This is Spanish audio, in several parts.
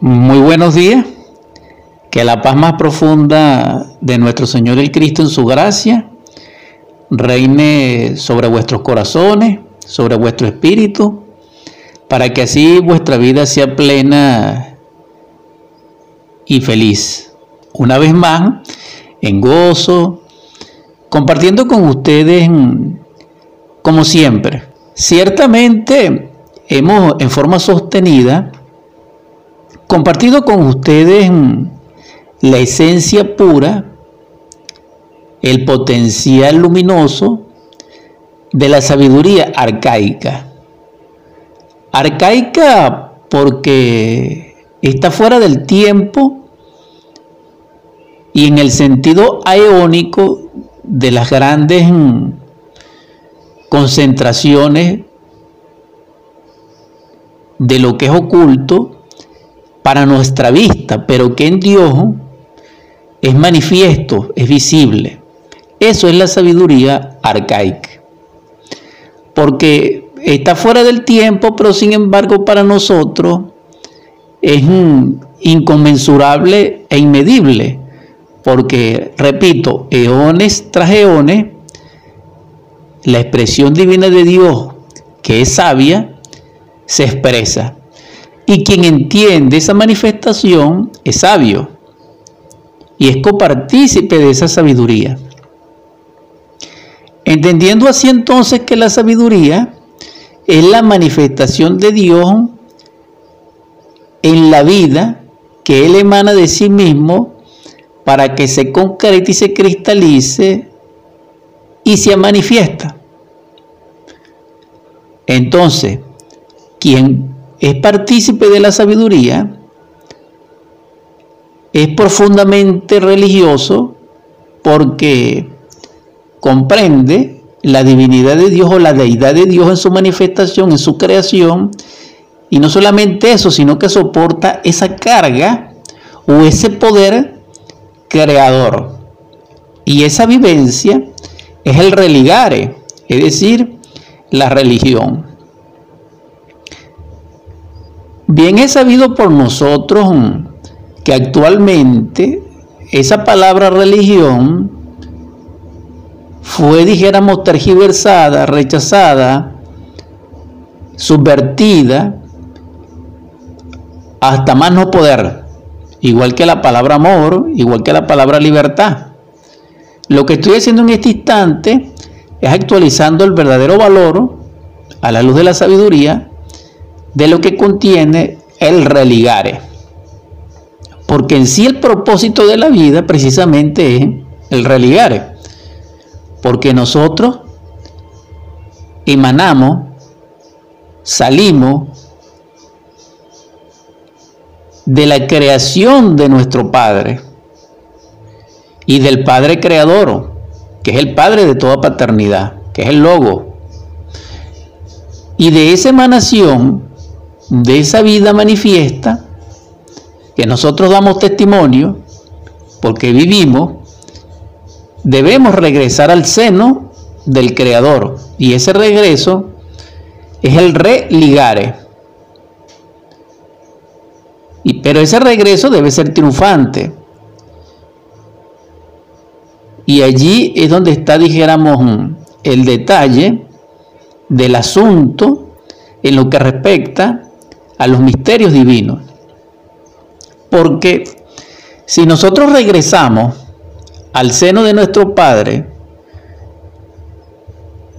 Muy buenos días. Que la paz más profunda de nuestro Señor el Cristo en su gracia reine sobre vuestros corazones, sobre vuestro espíritu, para que así vuestra vida sea plena y feliz. Una vez más, en gozo, compartiendo con ustedes como siempre. Ciertamente hemos en forma sostenida compartido con ustedes la esencia pura, el potencial luminoso de la sabiduría arcaica. Arcaica porque está fuera del tiempo y en el sentido aeónico de las grandes concentraciones de lo que es oculto para nuestra vista, pero que en Dios es manifiesto, es visible. Eso es la sabiduría arcaica. Porque está fuera del tiempo, pero sin embargo para nosotros es inconmensurable e inmedible. Porque, repito, eones tras eones, la expresión divina de Dios, que es sabia, se expresa. Y quien entiende esa manifestación es sabio y es copartícipe de esa sabiduría. Entendiendo así entonces que la sabiduría es la manifestación de Dios en la vida que Él emana de sí mismo para que se concrete y se cristalice y se manifiesta. Entonces, quien es partícipe de la sabiduría, es profundamente religioso porque comprende la divinidad de Dios o la deidad de Dios en su manifestación, en su creación, y no solamente eso, sino que soporta esa carga o ese poder creador. Y esa vivencia es el religare, es decir, la religión. Bien es sabido por nosotros que actualmente esa palabra religión fue, dijéramos, tergiversada, rechazada, subvertida, hasta más no poder, igual que la palabra amor, igual que la palabra libertad. Lo que estoy haciendo en este instante es actualizando el verdadero valor a la luz de la sabiduría de lo que contiene el religare. Porque en sí el propósito de la vida precisamente es el religare. Porque nosotros emanamos, salimos de la creación de nuestro Padre y del Padre Creador, que es el Padre de toda paternidad, que es el Logo. Y de esa emanación de esa vida manifiesta, que nosotros damos testimonio, porque vivimos, debemos regresar al seno del Creador. Y ese regreso es el religare. Y, pero ese regreso debe ser triunfante. Y allí es donde está, dijéramos, el detalle del asunto en lo que respecta a los misterios divinos. Porque si nosotros regresamos al seno de nuestro Padre,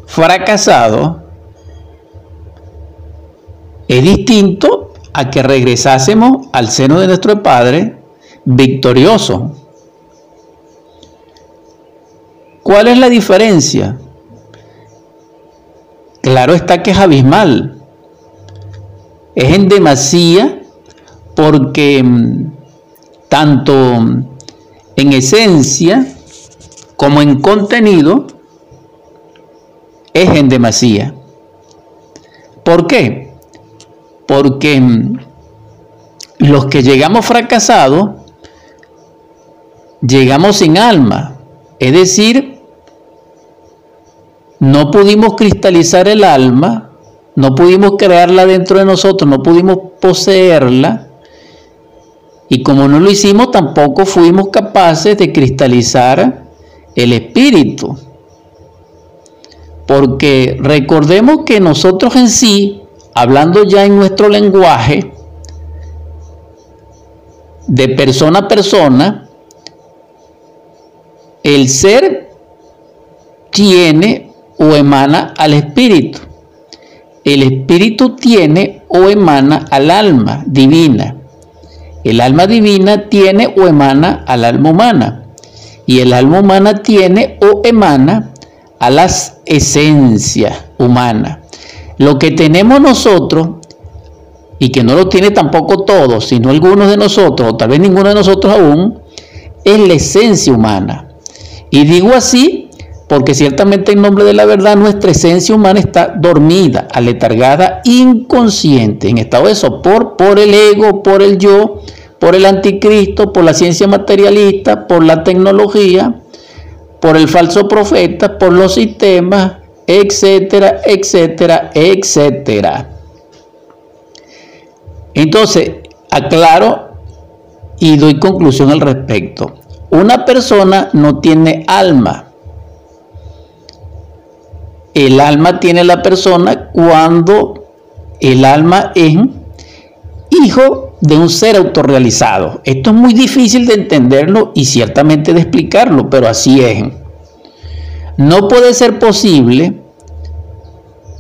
fracasado, es distinto a que regresásemos al seno de nuestro Padre victorioso. ¿Cuál es la diferencia? Claro está que es abismal es en demasía porque mm, tanto en esencia como en contenido es en demasía. ¿Por qué? Porque mm, los que llegamos fracasados, llegamos sin alma. Es decir, no pudimos cristalizar el alma no pudimos crearla dentro de nosotros, no pudimos poseerla Y como no lo hicimos, tampoco fuimos capaces de cristalizar el espíritu. Porque recordemos que nosotros en sí, hablando ya en nuestro lenguaje, de persona a persona, el ser tiene o emana al espíritu. El espíritu tiene o emana al alma divina. El alma divina tiene o emana al alma humana. Y el alma humana tiene o emana a las esencias humanas. Lo que tenemos nosotros, y que no lo tiene tampoco todos, sino algunos de nosotros, o tal vez ninguno de nosotros aún, es la esencia humana. Y digo así porque ciertamente en nombre de la verdad nuestra esencia humana está dormida, aletargada, inconsciente, en estado de sopor por el ego, por el yo, por el anticristo, por la ciencia materialista, por la tecnología, por el falso profeta, por los sistemas, etcétera, etcétera, etcétera. Entonces, aclaro y doy conclusión al respecto. Una persona no tiene alma, el alma tiene la persona cuando el alma es hijo de un ser autorrealizado. Esto es muy difícil de entenderlo y ciertamente de explicarlo, pero así es. No puede ser posible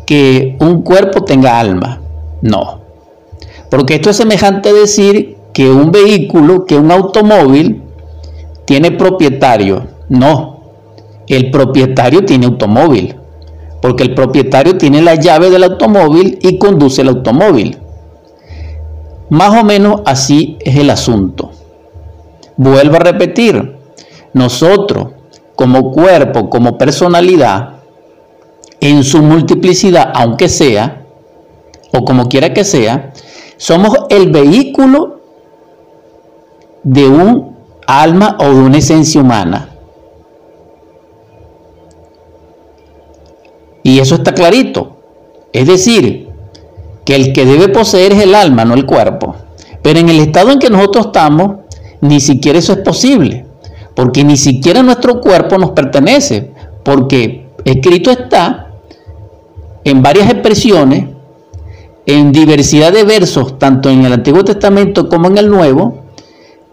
que un cuerpo tenga alma. No. Porque esto es semejante a decir que un vehículo, que un automóvil, tiene propietario. No. El propietario tiene automóvil porque el propietario tiene la llave del automóvil y conduce el automóvil. Más o menos así es el asunto. Vuelvo a repetir, nosotros como cuerpo, como personalidad, en su multiplicidad, aunque sea, o como quiera que sea, somos el vehículo de un alma o de una esencia humana. Y eso está clarito. Es decir, que el que debe poseer es el alma, no el cuerpo. Pero en el estado en que nosotros estamos, ni siquiera eso es posible. Porque ni siquiera nuestro cuerpo nos pertenece. Porque escrito está en varias expresiones, en diversidad de versos, tanto en el Antiguo Testamento como en el Nuevo,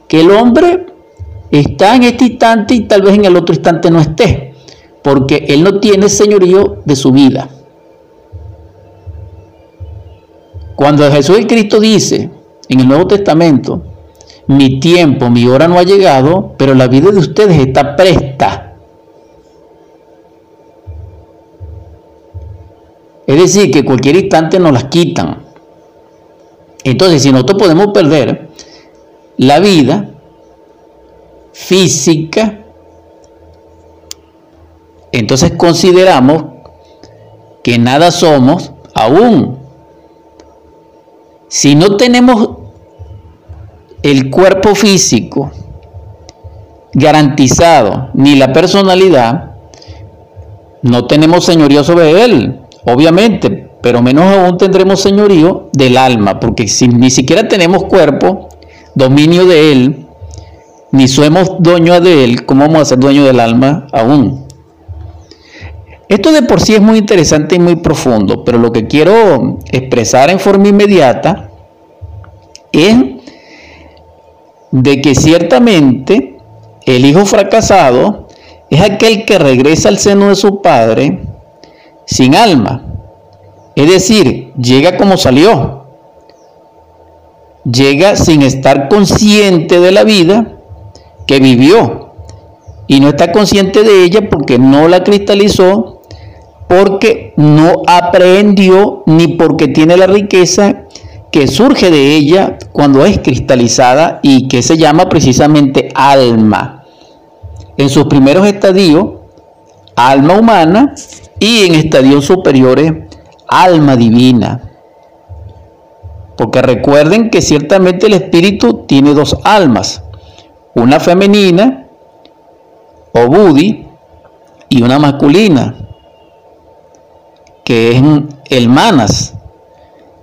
que el hombre está en este instante y tal vez en el otro instante no esté porque Él no tiene señorío de su vida. Cuando Jesús el Cristo dice en el Nuevo Testamento, mi tiempo, mi hora no ha llegado, pero la vida de ustedes está presta. Es decir, que cualquier instante nos las quitan. Entonces, si nosotros podemos perder la vida física, entonces consideramos que nada somos aún. Si no tenemos el cuerpo físico garantizado ni la personalidad, no tenemos señorío sobre él, obviamente, pero menos aún tendremos señorío del alma, porque si ni siquiera tenemos cuerpo, dominio de él, ni somos dueños de él, ¿cómo vamos a ser dueños del alma aún? Esto de por sí es muy interesante y muy profundo, pero lo que quiero expresar en forma inmediata es de que ciertamente el hijo fracasado es aquel que regresa al seno de su padre sin alma. Es decir, llega como salió. Llega sin estar consciente de la vida que vivió. Y no está consciente de ella porque no la cristalizó porque no aprendió ni porque tiene la riqueza que surge de ella cuando es cristalizada y que se llama precisamente alma. En sus primeros estadios, alma humana y en estadios superiores, alma divina. Porque recuerden que ciertamente el espíritu tiene dos almas, una femenina o budi y una masculina que es el manas.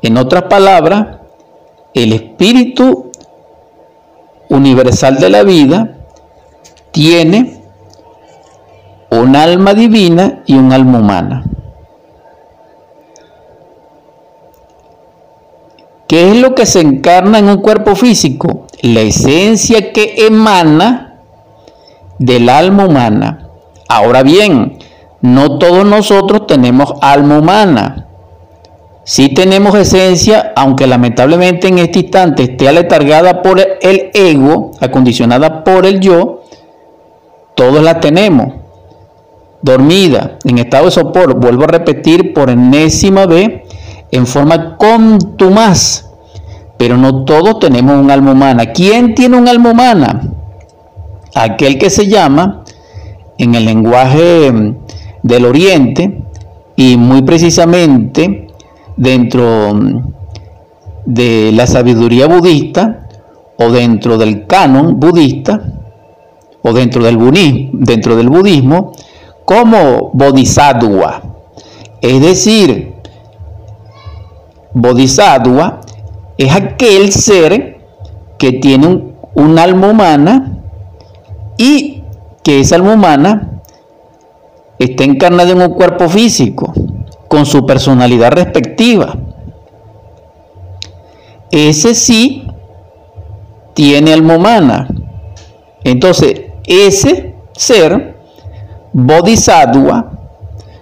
En otras palabras, el espíritu universal de la vida tiene un alma divina y un alma humana. ¿Qué es lo que se encarna en un cuerpo físico? La esencia que emana del alma humana. Ahora bien, no todos nosotros tenemos alma humana. Sí tenemos esencia, aunque lamentablemente en este instante esté aletargada por el ego, acondicionada por el yo, todos la tenemos. Dormida, en estado de sopor, vuelvo a repetir por enésima vez, en forma contumaz. Pero no todos tenemos un alma humana. ¿Quién tiene un alma humana? Aquel que se llama, en el lenguaje mm, del Oriente, y muy precisamente dentro mm, de la sabiduría budista, o dentro del canon budista, o dentro del, budismo, dentro del budismo, como bodhisattva. Es decir, Bodhisattva es aquel ser que tiene un, alma humana y que esa alma humana está encarnada en un cuerpo físico con su personalidad respectiva. Ese sí tiene alma humana. Entonces, ese ser, bodhisattva,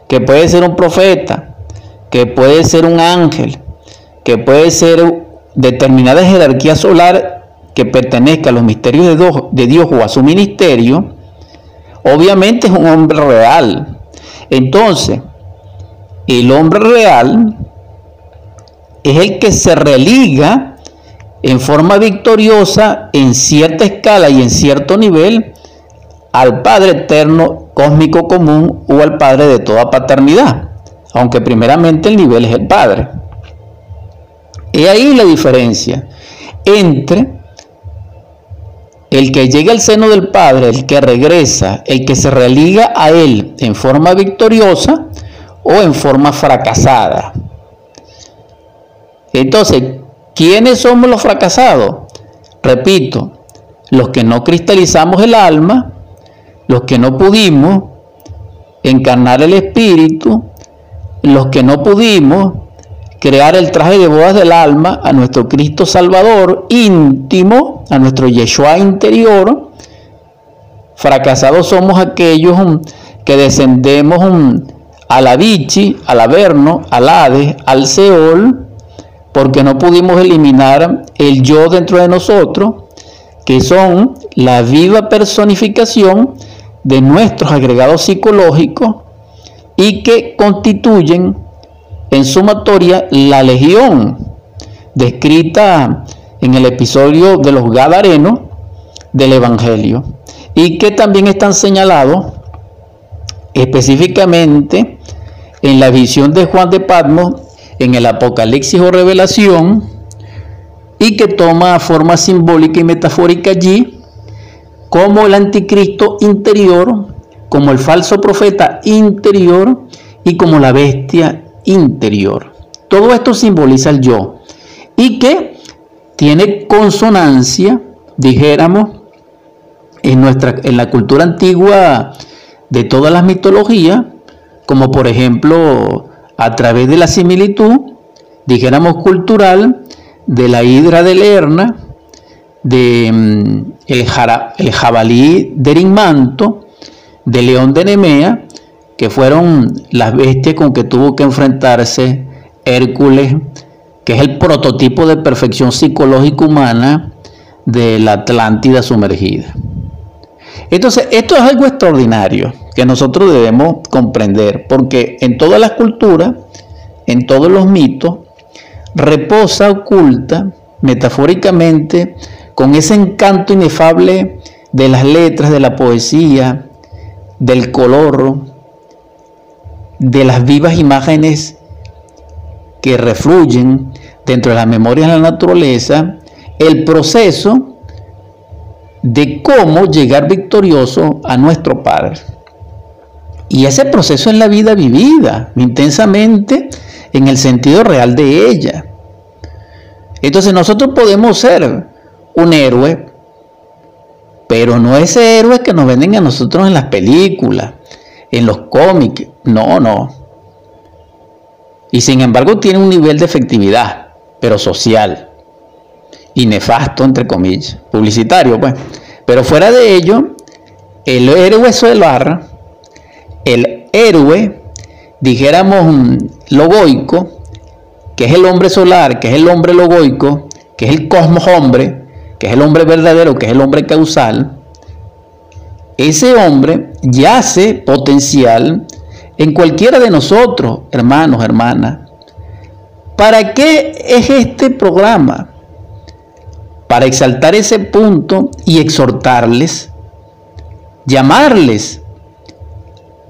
que puede ser un profeta, que puede ser un ángel, que puede ser determinada jerarquía solar que pertenezca a los misterios de Dios, o a su ministerio, obviamente es un hombre real. Entonces, el hombre real es el que se religa en forma victoriosa en cierta escala y en cierto nivel al Padre eterno cósmico común o al Padre de toda paternidad, aunque primeramente el nivel es el Padre. Y ahí la diferencia entre el que llega al seno del Padre, el que regresa, el que se religa a Él en forma victoriosa o en forma fracasada. Entonces, ¿quiénes somos los fracasados? Repito, los que no cristalizamos el alma, los que no pudimos encarnar el espíritu, los que no pudimos crear el traje de bodas del alma a nuestro Cristo Salvador íntimo, a nuestro Yeshua interior. Fracasados somos aquellos um, que descendemos um, a la Vichy, al Averno, al Hades, al Seol, porque no pudimos eliminar el yo dentro de nosotros, que son la viva personificación de nuestros agregados psicológicos y que constituyen en sumatoria la legión descrita en el episodio de los Gadarenos del Evangelio y que también están señalados específicamente en la visión de Juan de Patmos en el Apocalipsis o Revelación y que toma forma simbólica y metafórica allí como el anticristo interior, como el falso profeta interior y como la bestia interior. Todo esto simboliza el yo y que tiene consonancia, dijéramos, en, nuestra, en la cultura antigua de todas las mitologías, como por ejemplo a través de la similitud, dijéramos cultural, de la hidra de Lerna, de mm, el, el, jabalí de Erinmanto, de león de Nemea, que fueron las bestias con que tuvo que enfrentarse Hércules, que es el prototipo de perfección psicológica humana de la Atlántida sumergida. Entonces, esto es algo extraordinario que nosotros debemos comprender, porque en todas las culturas, en todos los mitos, reposa oculta, metafóricamente, con ese encanto inefable de las letras, de la poesía, del color, de las vivas imágenes que refluyen dentro de la memoria de la naturaleza, el proceso de cómo llegar victorioso a nuestro Padre. Y ese proceso es la vida vivida intensamente en el sentido real de ella. Entonces nosotros podemos ser un héroe, pero no ese héroe que nos venden a nosotros en las películas, en los cómics, no, no. Y sin embargo tiene un nivel de efectividad, pero social y nefasto, entre comillas, publicitario, pues. Pero fuera de ello, el héroe solar, el héroe, dijéramos logoico, que es el hombre solar, que es el hombre logoico, que es el cosmos hombre, que es el hombre verdadero, que es el hombre causal, ese hombre yace potencial en cualquiera de nosotros, hermanos, hermanas. ¿Para qué es este programa? Para exaltar ese punto y exhortarles, llamarles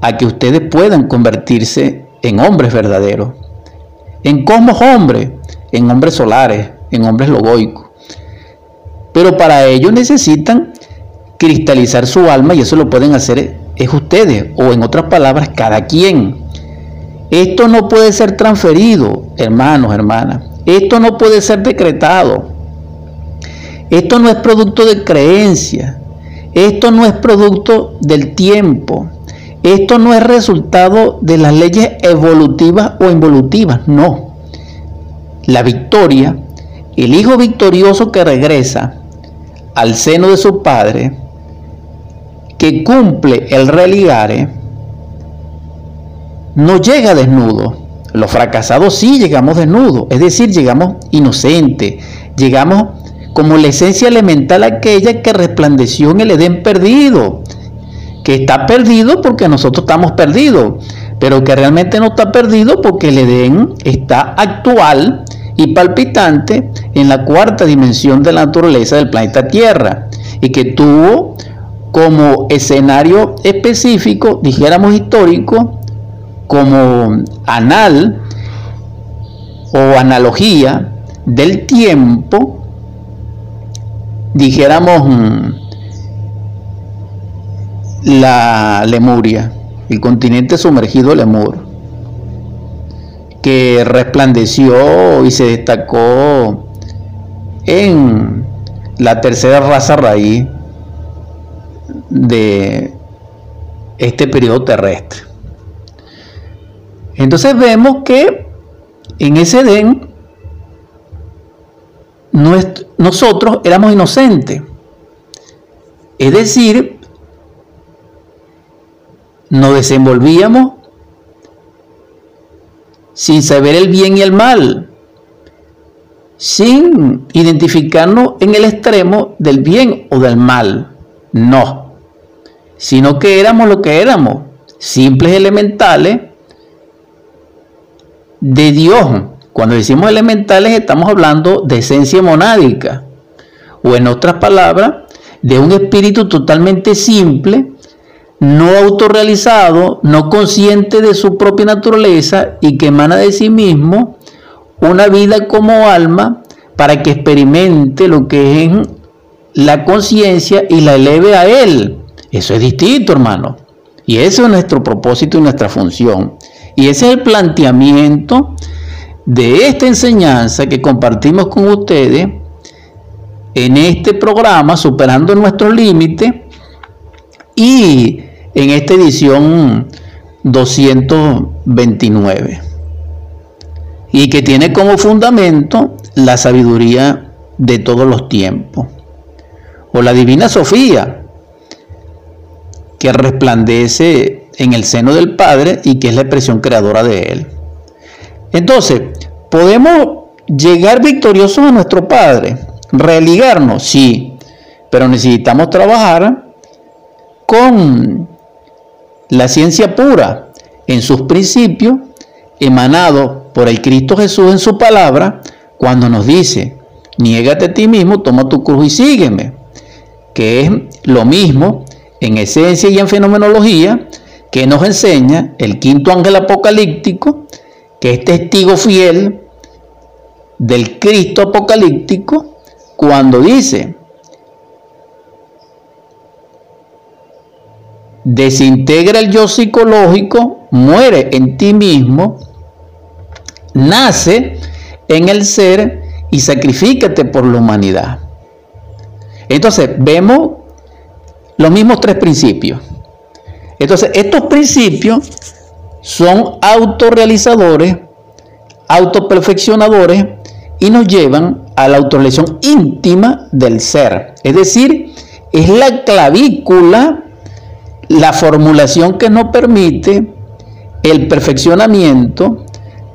a que ustedes puedan convertirse en hombres verdaderos, en cosmos hombres, en hombres solares, en hombres logoicos. Pero para ello necesitan cristalizar su alma y eso lo pueden hacer es ustedes o en otras palabras cada quien. Esto no puede ser transferido, hermanos, hermanas. Esto no puede ser decretado. Esto no es producto de creencia. Esto no es producto del tiempo. Esto no es resultado de las leyes evolutivas o involutivas. No. La victoria, el hijo victorioso que regresa al seno de su padre, que cumple el religare no llega desnudo. Los fracasados sí llegamos desnudos, es decir, llegamos inocentes, llegamos como la esencia elemental aquella que resplandeció en el Edén perdido, que está perdido porque nosotros estamos perdidos, pero que realmente no está perdido porque el Edén está actual y palpitante en la cuarta dimensión de la naturaleza del planeta Tierra y que tuvo como escenario específico, dijéramos histórico, como anal o analogía del tiempo, dijéramos mm, la Lemuria, el continente sumergido Lemur, que resplandeció y se destacó en la tercera raza raíz de este periodo terrestre. Entonces vemos que en ese Edén nosotros éramos inocentes. Es decir, nos desenvolvíamos sin saber el bien y el mal, sin identificarnos en el extremo del bien o del mal. No sino que éramos lo que éramos, simples elementales de Dios. Cuando decimos elementales estamos hablando de esencia monádica, o en otras palabras, de un espíritu totalmente simple, no autorrealizado, no consciente de su propia naturaleza y que emana de sí mismo una vida como alma para que experimente lo que es la conciencia y la eleve a él. Eso es distinto, hermano. Y ese es nuestro propósito y nuestra función. Y ese es el planteamiento de esta enseñanza que compartimos con ustedes en este programa, superando nuestros límites, y en esta edición 229. Y que tiene como fundamento la sabiduría de todos los tiempos. O la divina Sofía, que resplandece en el seno del Padre y que es la expresión creadora de Él. Entonces, ¿podemos llegar victoriosos a nuestro Padre? ¿Religarnos? Sí, pero necesitamos trabajar con la ciencia pura en sus principios, emanado por el Cristo Jesús en su palabra, cuando nos dice, niégate a ti mismo, toma tu cruz y sígueme, que es lo mismo en esencia y en fenomenología, que nos enseña el quinto ángel apocalíptico, que es testigo fiel del Cristo apocalíptico, cuando dice, desintegra el yo psicológico, muere en ti mismo, nace en el ser y sacrifícate por la humanidad. Entonces vemos los mismos tres principios. Entonces, estos principios son autorrealizadores, autoperfeccionadores y nos llevan a la autorrealización íntima del ser. Es decir, es la clavícula, la formulación que nos permite el perfeccionamiento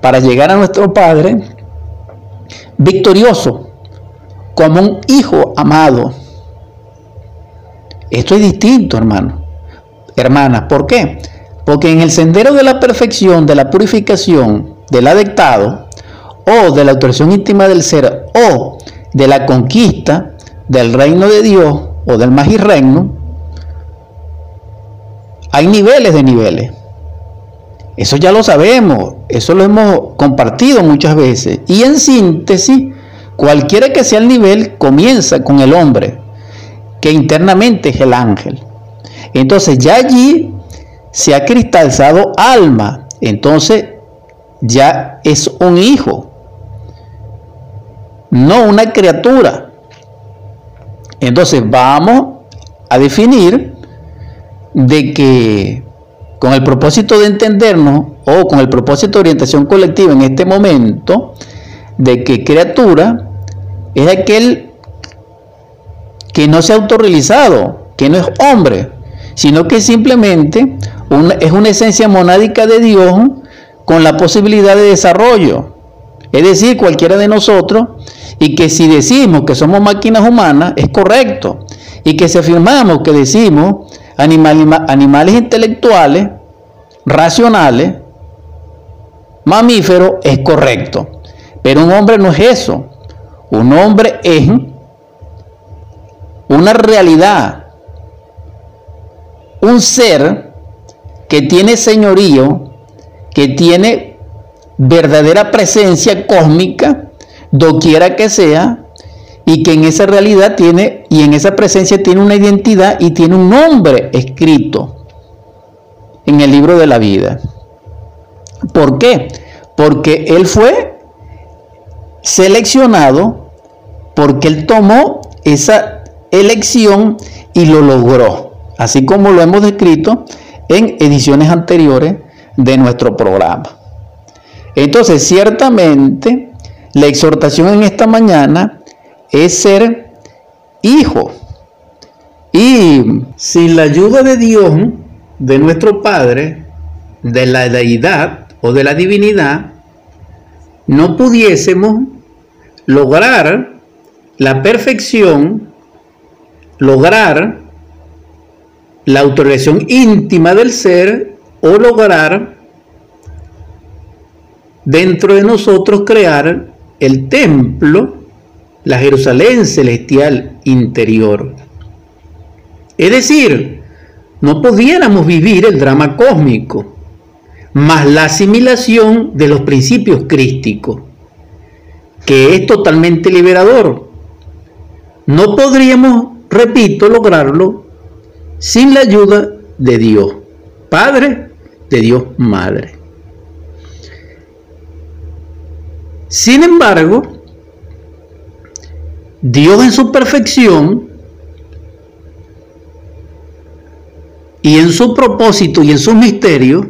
para llegar a nuestro Padre victorioso, como un hijo amado. Esto es distinto, hermano. Hermanas, ¿por qué? Porque en el sendero de la perfección, de la purificación, del adectado, o de la autorización íntima del ser, o de la conquista del reino de Dios, o del magirreino, hay niveles de niveles. Eso ya lo sabemos, eso lo hemos compartido muchas veces. Y en síntesis, cualquiera que sea el nivel, comienza con el hombre, que internamente es el ángel. Entonces ya allí se ha cristalizado alma, entonces ya es un hijo, no una criatura. Entonces vamos a definir de que con el propósito de entendernos o con el propósito de orientación colectiva en este momento, de que criatura es aquel que no se ha autorrealizado, que no es hombre, sino que simplemente es una esencia monádica de Dios con la posibilidad de desarrollo. Es decir, cualquiera de nosotros, y que si decimos que somos máquinas humanas, es correcto. Y que si afirmamos que decimos animales intelectuales, racionales, mamíferos, es correcto. Pero un hombre no es eso. Un hombre es una realidad, un ser que tiene señorío, que tiene verdadera presencia cósmica, doquiera que sea, y que en esa realidad tiene, y en esa presencia tiene una identidad y tiene un nombre escrito en el libro de la vida. ¿Por qué? Porque él fue seleccionado, porque él tomó esa elección y lo logró, así como lo hemos descrito en ediciones anteriores de nuestro programa. Entonces, ciertamente, la exhortación en esta mañana es ser hijo. Y sin la ayuda de Dios, de nuestro Padre, de la deidad o de la divinidad, no pudiésemos lograr la perfección, lograr la autorización íntima del ser o lograr dentro de nosotros crear el templo la Jerusalén celestial interior. Es decir, no pudiéramos vivir el drama cósmico, más la asimilación de los principios crísticos, que es totalmente liberador. No podríamos, repito, lograrlo sin la ayuda de Dios, Padre, de Dios Madre. Sin embargo, Dios en su perfección y en su propósito y en su misterio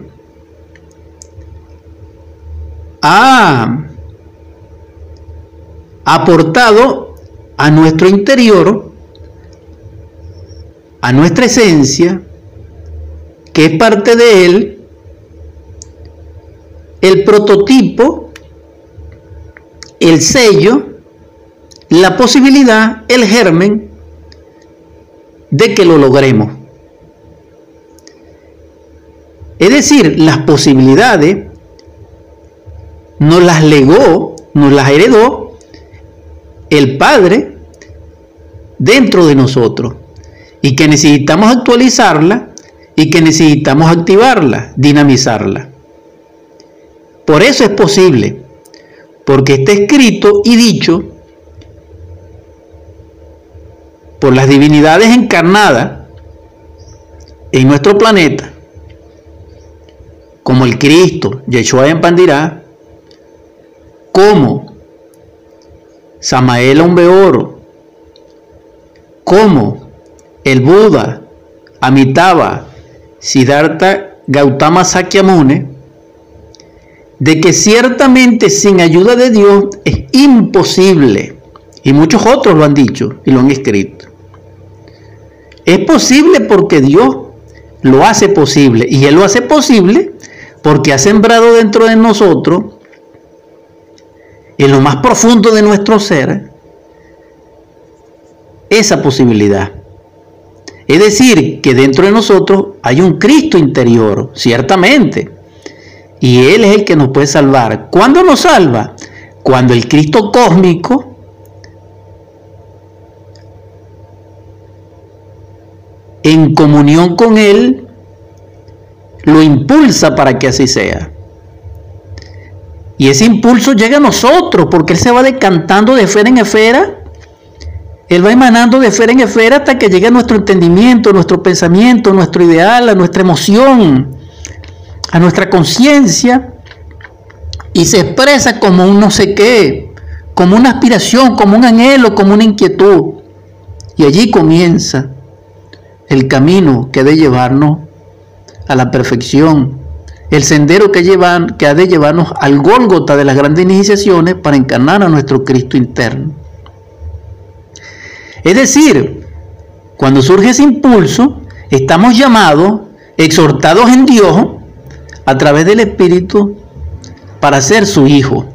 ha aportado a nuestro interior, a nuestra esencia, que es parte de él, el prototipo, el sello, la posibilidad, el germen de que lo logremos. Es decir, las posibilidades nos las legó, nos las heredó el Padre dentro de nosotros y que necesitamos actualizarla y que necesitamos activarla, dinamizarla. Por eso es posible, porque está escrito y dicho por las divinidades encarnadas en nuestro planeta, como el Cristo, Yeshua en Pandirá, como Samael Oro, como el Buda, Amitabha Siddhartha Gautama Sakyamuni de que ciertamente sin ayuda de Dios es imposible, y muchos otros lo han dicho y lo han escrito. Es posible porque Dios lo hace posible, y Él lo hace posible porque ha sembrado dentro de nosotros, en lo más profundo de nuestro ser, esa posibilidad. Es decir, que dentro de nosotros hay un Cristo interior, ciertamente. Y Él es el que nos puede salvar. ¿Cuándo nos salva? Cuando el Cristo cósmico en comunión con Él lo impulsa para que así sea. Y ese impulso llega a nosotros porque Él se va decantando de esfera en esfera. Él va emanando de esfera en esfera hasta que llegue a nuestro entendimiento, nuestro pensamiento, nuestro ideal, a nuestra emoción, a nuestra conciencia y se expresa como un no sé qué, como una aspiración, como un anhelo, como una inquietud. Y allí comienza el camino que ha de llevarnos a la perfección, el sendero que, que ha de llevarnos al Gólgota de las grandes iniciaciones para encarnar a nuestro Cristo interno. Es decir, cuando surge ese impulso, estamos llamados, exhortados en Dios, a través del Espíritu, para ser su hijo.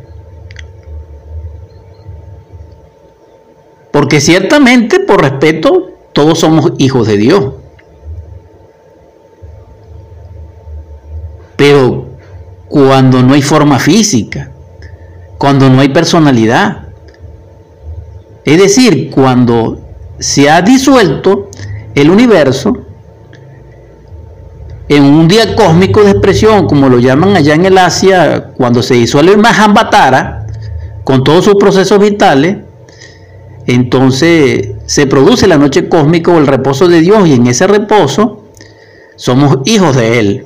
Porque ciertamente, por respeto, todos somos hijos de Dios. Pero cuando no hay forma física, cuando no hay personalidad, es decir, cuando se ha disuelto el universo en un día cósmico de expresión, como lo llaman allá en el Asia, cuando se disuelve Mahambatara, con todos sus procesos vitales, entonces se produce la noche cósmica o el reposo de Dios y en ese reposo somos hijos de Él.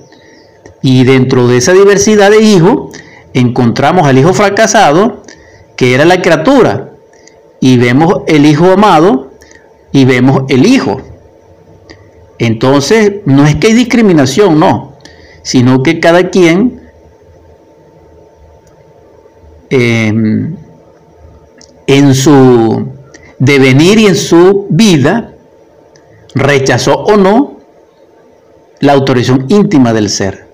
Y dentro de esa diversidad de hijos encontramos al hijo fracasado, que era la criatura, y vemos el Hijo amado y vemos el Hijo. Entonces, no es que hay discriminación, no, sino que cada quien em, en su devenir y en su vida rechazó o no la autorización íntima del ser.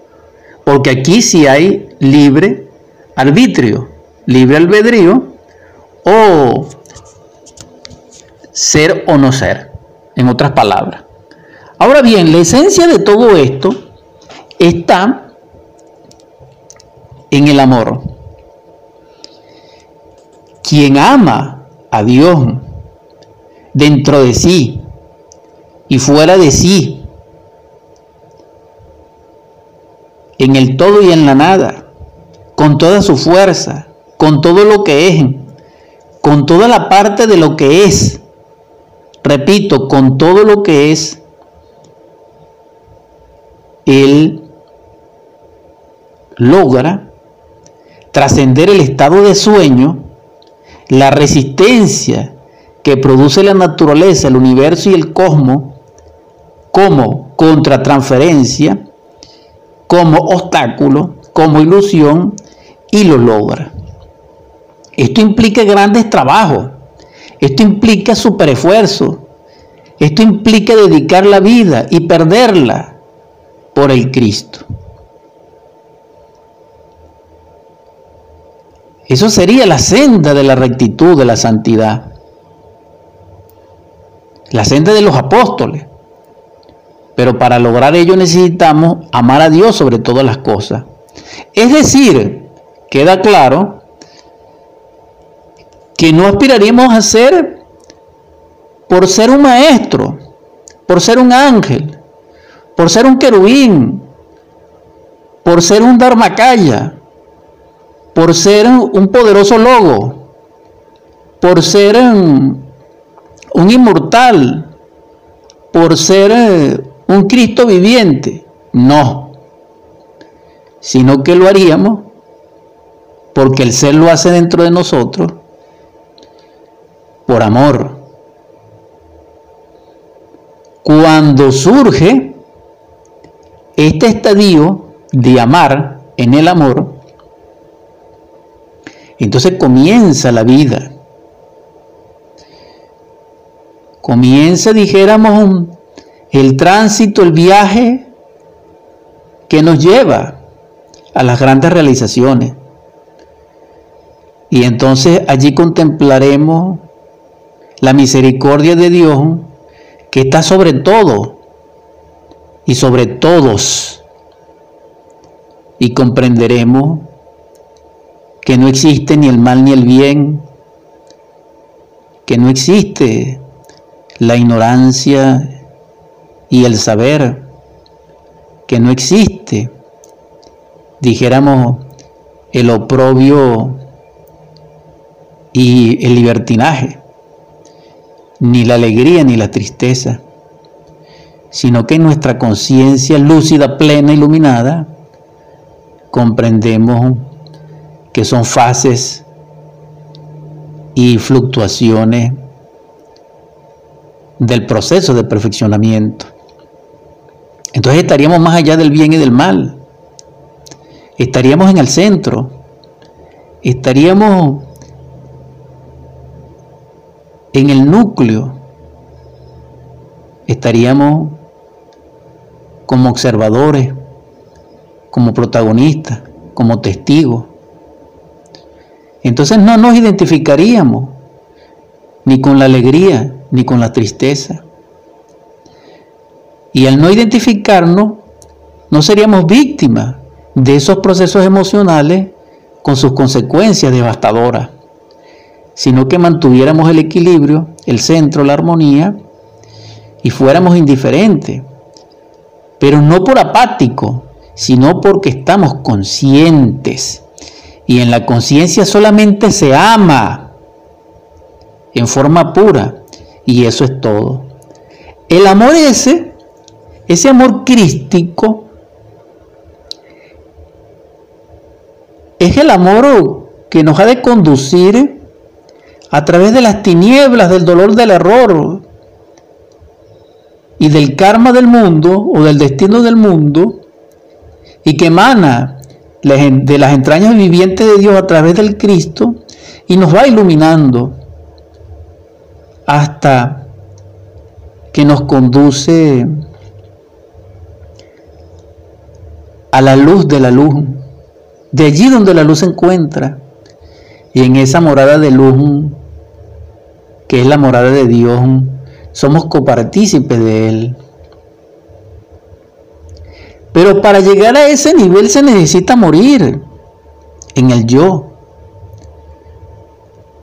Porque aquí sí hay libre arbitrio, libre albedrío o ser o no ser, en otras palabras. Ahora bien, la esencia de todo esto está en el amor. Quien ama a Dios dentro de sí y fuera de sí, en el todo y en la nada, con toda su fuerza, con todo lo que es, con toda la parte de lo que es, repito, con todo lo que es, él logra trascender el estado de sueño, la resistencia que produce la naturaleza, el universo y el cosmos, como contratransferencia, como obstáculo, como ilusión, y lo logra. Esto implica grandes trabajos, esto implica superesfuerzo. Esto implica dedicar la vida y perderla por el Cristo. Eso sería la senda de la rectitud, de la santidad. La senda de los apóstoles. Pero para lograr ello necesitamos amar a Dios sobre todas las cosas. Es decir, queda claro que no aspiraríamos a ser por ser un maestro, por ser un ángel, por ser un querubín, por ser un dharmakaya, por ser un poderoso logo, por ser un, un inmortal, por ser eh, un Cristo viviente. No, sino que lo haríamos porque el ser lo hace dentro de nosotros por amor. Cuando surge este estadio de amar en el amor, entonces comienza la vida. Comienza, dijéramos, el tránsito, el viaje que nos lleva a las grandes realizaciones. Y entonces allí contemplaremos la misericordia de Dios que está sobre todo y sobre todos. Y comprenderemos que no existe ni el mal ni el bien, que no existe la ignorancia y el saber, que no existe, dijéramos, el oprobio y el libertinaje, ni la alegría ni la tristeza, sino que en nuestra conciencia lúcida, plena, iluminada, comprendemos que son fases y fluctuaciones del proceso de perfeccionamiento. Entonces estaríamos más allá del bien y del mal. Estaríamos en el centro. Estaríamos en el núcleo. Estaríamos como observadores, como protagonistas, como testigos. Entonces no nos identificaríamos ni con la alegría, ni con la tristeza. Y al no identificarnos, no seríamos víctimas de esos procesos emocionales con sus consecuencias devastadoras, sino que mantuviéramos el equilibrio, el centro, la armonía, y fuéramos indiferentes, pero no por apático, sino porque estamos conscientes. Y en la conciencia solamente se ama en forma pura, y eso es todo. El amor ese, ese amor crístico, es el amor que nos ha de conducir a través de las tinieblas del dolor del error y del karma del mundo o del destino del mundo y que emana de las entrañas vivientes de Dios a través del Cristo y nos va iluminando hasta que nos conduce a la luz de la luz, de allí donde la luz se encuentra, y en esa morada de luz, que es la morada de Dios, somos copartícipes de Él. Pero para llegar a ese nivel se necesita morir en el yo.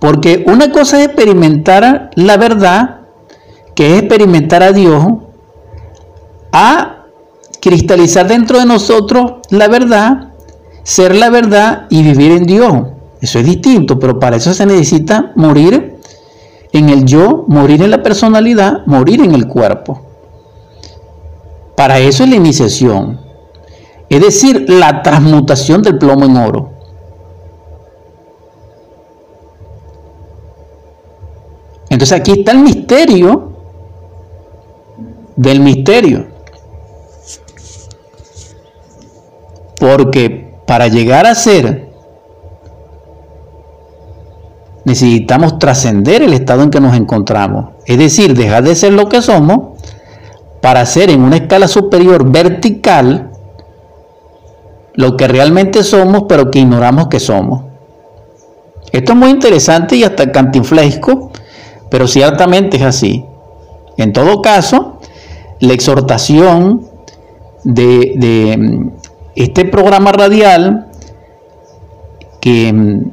Porque una cosa es experimentar la verdad, que es experimentar a Dios, a cristalizar dentro de nosotros la verdad, ser la verdad y vivir en Dios. Eso es distinto, pero para eso se necesita morir en el yo, morir en la personalidad, morir en el cuerpo. Para eso es la iniciación. Es decir, la transmutación del plomo en oro. Entonces aquí está el misterio del misterio. Porque para llegar a ser, necesitamos trascender el estado en que nos encontramos. Es decir, dejar de ser lo que somos para ser en una escala superior vertical lo que realmente somos, pero que ignoramos que somos. Esto es muy interesante y hasta cantinflesco pero ciertamente es así. En todo caso, la exhortación de, mm, este programa radial, que mm,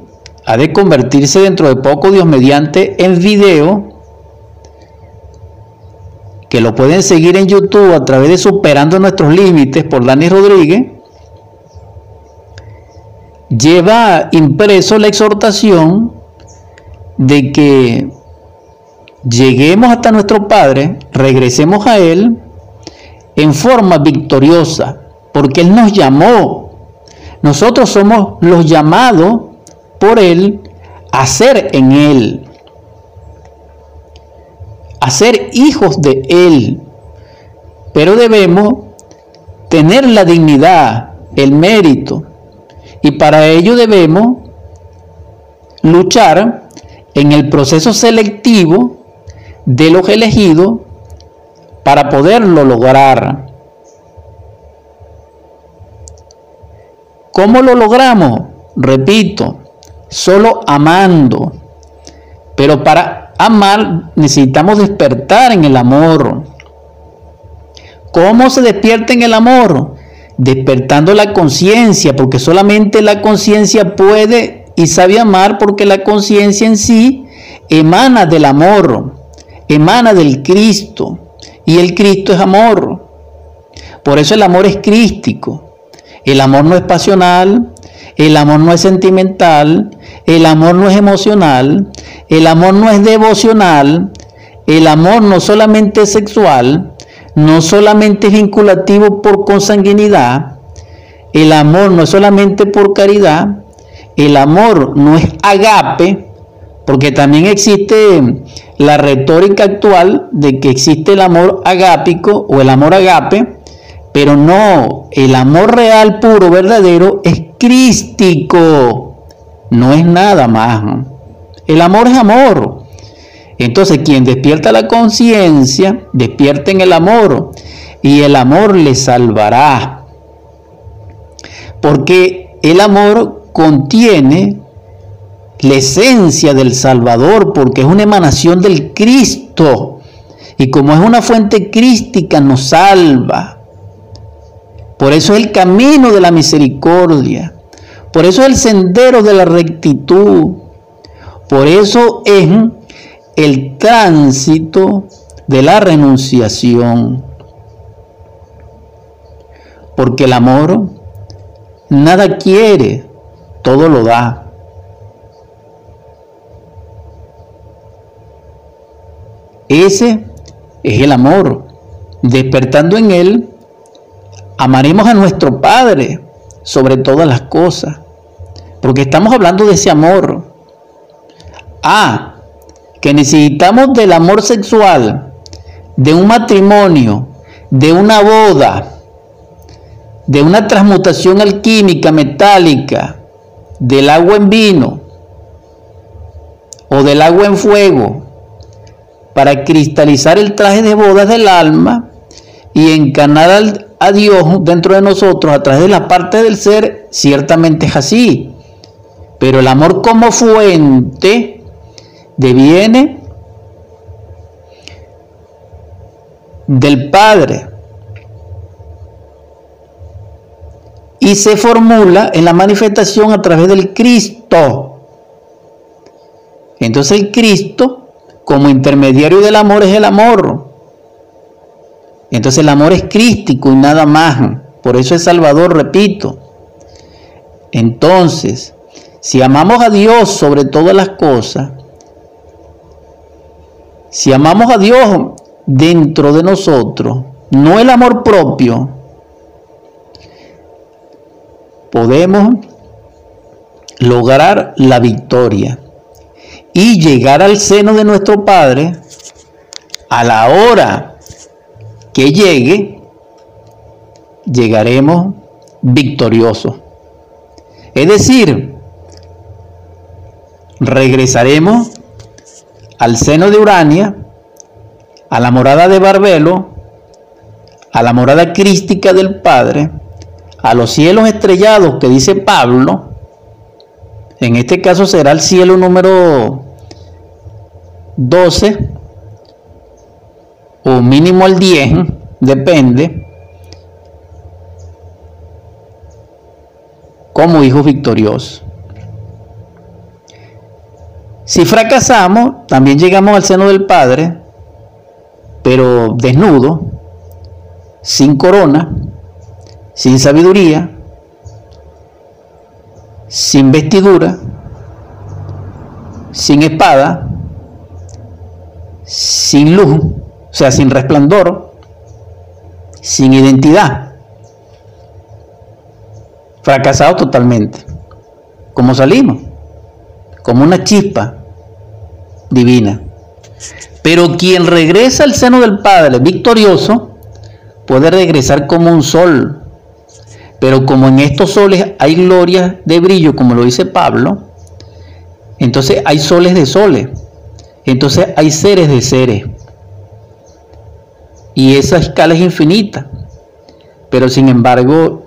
ha de convertirse dentro de poco, Dios mediante, en video, que lo pueden seguir en YouTube a través de Superando Nuestros Límites por Dani Rodríguez, lleva impreso la exhortación de que lleguemos hasta nuestro Padre, regresemos a Él en forma victoriosa, porque Él nos llamó. Nosotros somos los llamados por Él a ser en Él, a ser hijos de Él. pero debemos tener la dignidad, el mérito, y para ello debemos luchar en el proceso selectivo de los elegidos para poderlo lograr. ¿Cómo lo logramos? Repito, solo amando. Pero para amar necesitamos despertar en el amor. ¿Cómo se despierta en el amor? Despertando la conciencia, porque solamente la conciencia puede y sabe amar porque la conciencia en sí emana del amor, emana del Cristo, y el Cristo es amor. Por eso el amor es crístico. El amor no es pasional, el amor no es sentimental, el amor no es emocional, el amor no es devocional, el amor no solamente es sexual, no solamente es vinculativo por consanguinidad, el amor no es solamente por caridad, el amor no es agape, porque también existe la retórica actual de que existe el amor agápico o el amor agape, pero no, el amor real, puro, verdadero, es crístico, no es nada más. El amor es amor. Entonces, quien despierta la conciencia, despierta en el amor, y el amor le salvará. Porque el amor contiene la esencia del Salvador, porque es una emanación del Cristo. Y como es una fuente crística, nos salva. Por eso es el camino de la misericordia. Por eso es el sendero de la rectitud. Por eso es el tránsito de la renunciación. Porque el amor nada quiere, todo lo da. Ese es el amor. Despertando en él, amaremos a nuestro Padre sobre todas las cosas. Porque estamos hablando de ese amor. Ah, que necesitamos del amor sexual, de un matrimonio, de una boda, de una transmutación alquímica, metálica, del agua en vino o del agua en fuego, para cristalizar el traje de bodas del alma y encarnar a Dios dentro de nosotros a través de la parte del ser, ciertamente es así. Pero el amor como fuente deviene del Padre y se formula en la manifestación a través del Cristo. Entonces el Cristo como intermediario del amor es el amor. Entonces el amor es crístico y nada más. Por eso es Salvador, repito. Entonces, si amamos a Dios sobre todas las cosas, si amamos a Dios dentro de nosotros, no el amor propio, podemos lograr la victoria y llegar al seno de nuestro Padre a la hora que llegue, llegaremos victoriosos. Es decir, regresaremos al seno de Urania, a la morada de Barbelo, a la morada crística del Padre, a los cielos estrellados que dice Pablo, en este caso será el cielo número 12 o mínimo el 10, depende, como hijos victoriosos. Si fracasamos, también llegamos al seno del Padre, pero desnudo, sin corona, sin sabiduría, sin vestidura, sin espada, sin luz, o sea, sin resplandor, sin identidad. Fracasado totalmente. ¿Cómo salimos? Como una chispa divina. Pero quien regresa al seno del Padre victorioso, puede regresar como un sol. Pero como en estos soles hay gloria de brillo, como lo dice Pablo, entonces hay soles de soles. Entonces hay seres de seres. Y esa escala es infinita. Pero sin embargo,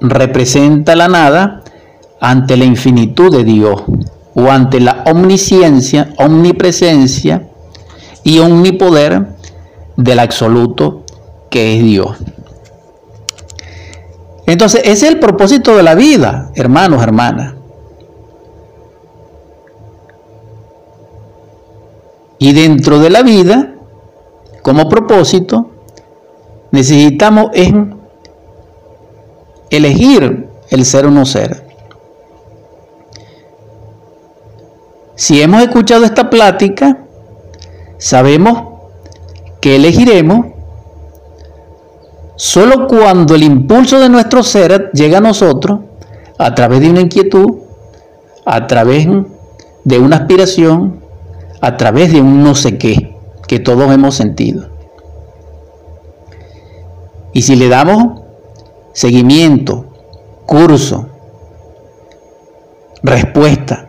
representa la nada ante la infinitud de Dios o ante la omnisciencia, omnipresencia y omnipoder del absoluto que es Dios. Entonces, ese es el propósito de la vida, hermanos, hermanas. Y dentro de la vida, como propósito, necesitamos elegir el ser o no ser. Si hemos escuchado esta plática, sabemos que elegiremos solo cuando el impulso de nuestro ser llega a nosotros a través de una inquietud, a través de una aspiración, a través de un no sé qué que todos hemos sentido. Y si le damos seguimiento, curso, respuesta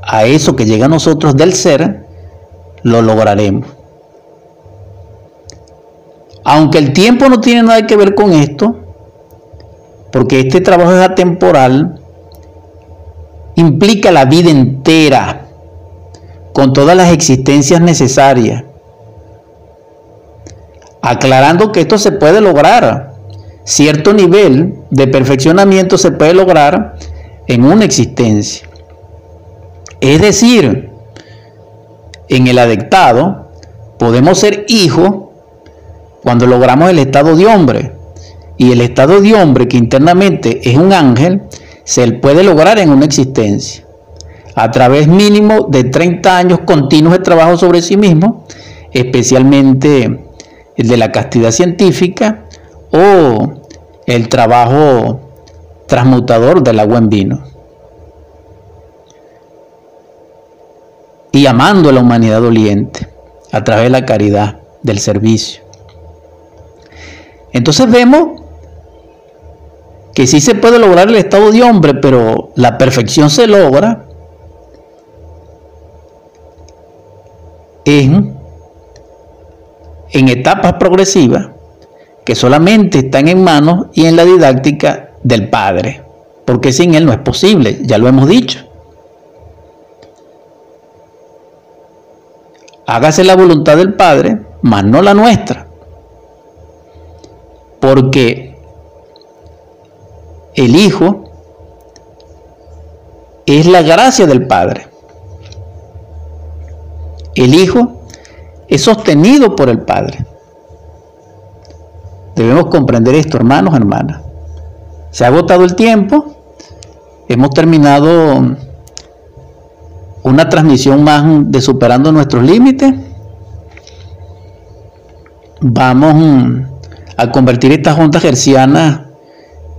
a eso que llega a nosotros del ser, lo lograremos. Aunque el tiempo no tiene nada que ver con esto, porque este trabajo es atemporal, implica la vida entera, con todas las existencias necesarias, aclarando que esto se puede lograr, cierto nivel de perfeccionamiento se puede lograr en una existencia. Es decir, en el adectado podemos ser hijos cuando logramos el estado de hombre. Y el estado de hombre, que internamente es un ángel, se puede lograr en una existencia. A través mínimo de 30 años continuos de trabajo sobre sí mismo, especialmente el de la castidad científica o el trabajo transmutador del agua en vino. Y amando a la humanidad doliente a través de la caridad, del servicio. Entonces vemos que sí se puede lograr el estado de hombre, pero la perfección se logra en, en etapas progresivas que solamente están en manos y en la didáctica del Padre, porque sin Él no es posible, ya lo hemos dicho. Hágase la voluntad del Padre, mas no la nuestra porque el Hijo es la gracia del Padre. El Hijo es sostenido por el Padre. Debemos comprender esto, hermanos, hermanas. Se ha agotado el tiempo. Hemos terminado una transmisión más de superando nuestros límites. Vamos a convertir esta junta gerciana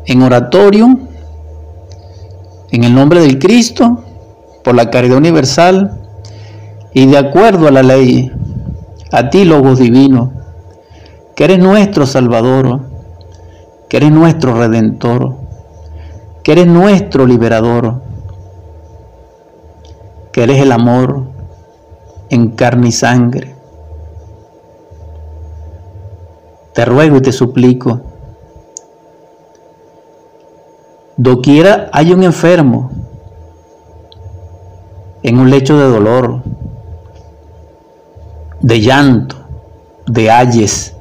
en oratorio, en el nombre del Cristo, por la caridad universal y de acuerdo a la ley, a ti, Logos Divino, que eres nuestro Salvador, que eres nuestro Redentor, que eres nuestro Liberador, que eres el amor en carne y sangre Te ruego y te suplico. Doquiera hay un enfermo en un lecho de dolor, de llanto, de ayes.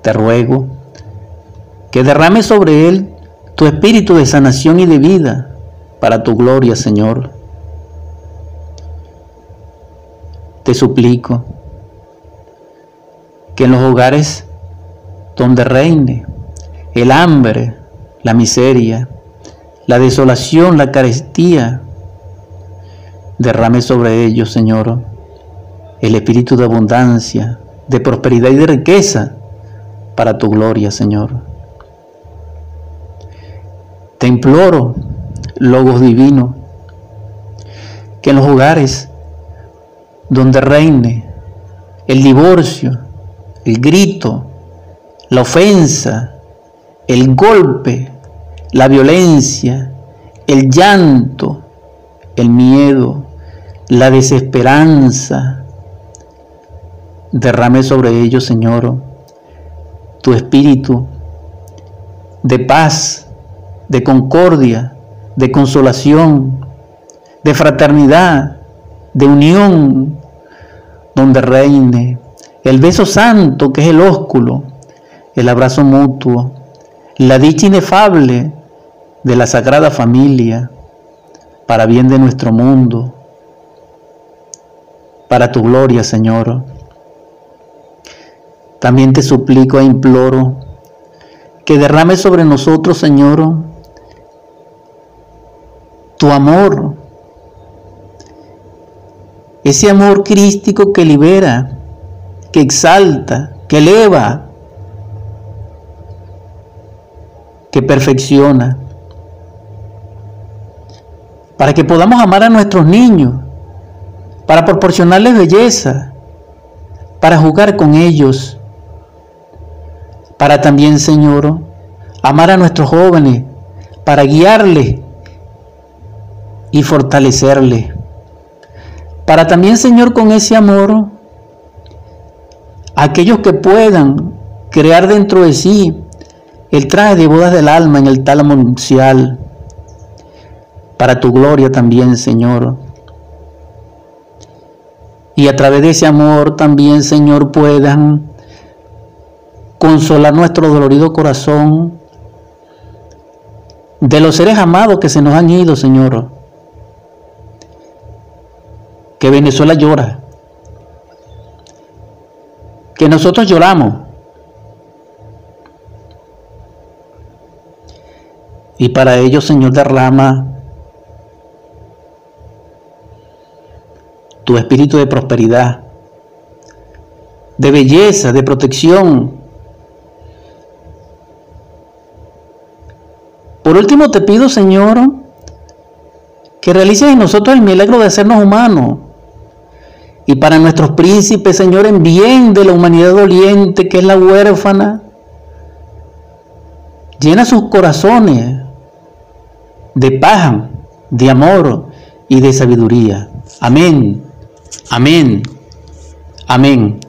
Te ruego que derrame sobre él tu espíritu de sanación y de vida para tu gloria, Señor. Te suplico que en los hogares donde reine el hambre, la miseria, la desolación, la carestía, derrame sobre ellos, Señor, el espíritu de abundancia, de prosperidad y de riqueza para tu gloria, Señor. Te imploro, Logos Divino, que en los hogares donde reine el divorcio, el grito, la ofensa, el golpe, la violencia, el llanto, el miedo, la desesperanza. Derrame sobre ellos, Señor, tu espíritu de paz, de concordia, de consolación, de fraternidad, de unión, donde reine el beso santo que es el ósculo, el abrazo mutuo, la dicha inefable de la sagrada familia, para bien de nuestro mundo, para tu gloria, Señor. También te suplico e imploro que derrame sobre nosotros, Señor, tu amor, ese amor crístico que libera, que exalta, que eleva, que perfecciona, para que podamos amar a nuestros niños, para proporcionarles belleza, para jugar con ellos, para también, Señor, amar a nuestros jóvenes, para guiarles y fortalecerles. Para también, Señor, con ese amor, aquellos que puedan crear dentro de sí el traje de bodas del alma en el tálamo nupcial, para tu gloria también, Señor. Y a través de ese amor también, Señor, puedan consolar nuestro dolorido corazón de los seres amados que se nos han ido, Señor que Venezuela llora, que nosotros lloramos. Y para ello, Señor, derrama tu espíritu de prosperidad, de belleza, de protección. Por último, te pido, Señor, que realices en nosotros el milagro de hacernos humanos y para nuestros príncipes, Señor, en bien de la humanidad doliente que es la huérfana. Llena sus corazones de paz, de amor y de sabiduría. Amén, amén, amén.